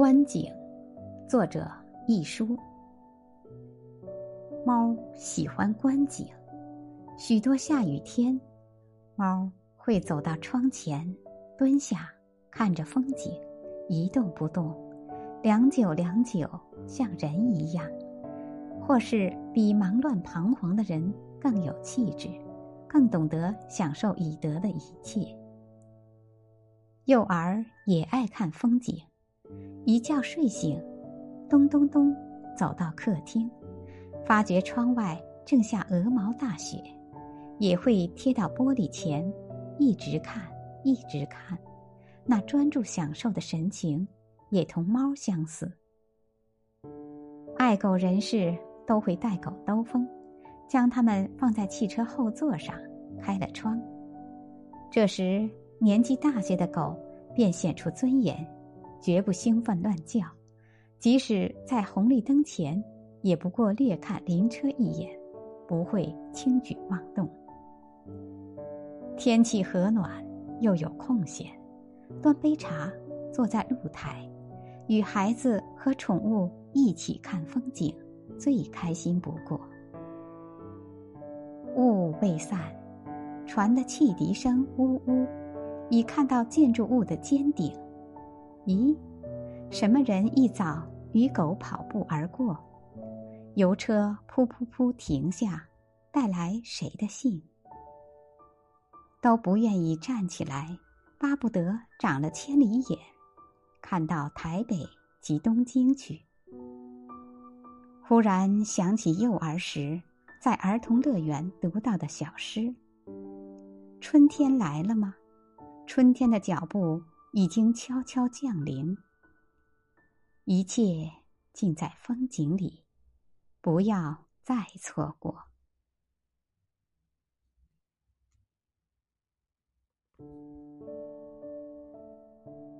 观景，作者一书。猫喜欢观景，许多下雨天，猫会走到窗前，蹲下看着风景，一动不动，良久良久，像人一样，或是比忙乱彷徨的人更有气质，更懂得享受已得的一切。幼儿也爱看风景。一觉睡醒，咚咚咚，走到客厅，发觉窗外正下鹅毛大雪，也会贴到玻璃前，一直看，一直看，那专注享受的神情，也同猫相似。爱狗人士都会带狗兜风，将它们放在汽车后座上，开了窗。这时年纪大些的狗便显出尊严。绝不兴奋乱叫，即使在红绿灯前，也不过略看邻车一眼，不会轻举妄动。天气和暖，又有空闲，端杯茶，坐在露台，与孩子和宠物一起看风景，最开心不过。雾未散，船的汽笛声呜呜，已看到建筑物的尖顶。咦，什么人一早与狗跑步而过？邮车噗噗噗停下，带来谁的信？都不愿意站起来，巴不得长了千里眼，看到台北及东京去。忽然想起幼儿时在儿童乐园读到的小诗：“春天来了吗？春天的脚步。”已经悄悄降临，一切尽在风景里，不要再错过。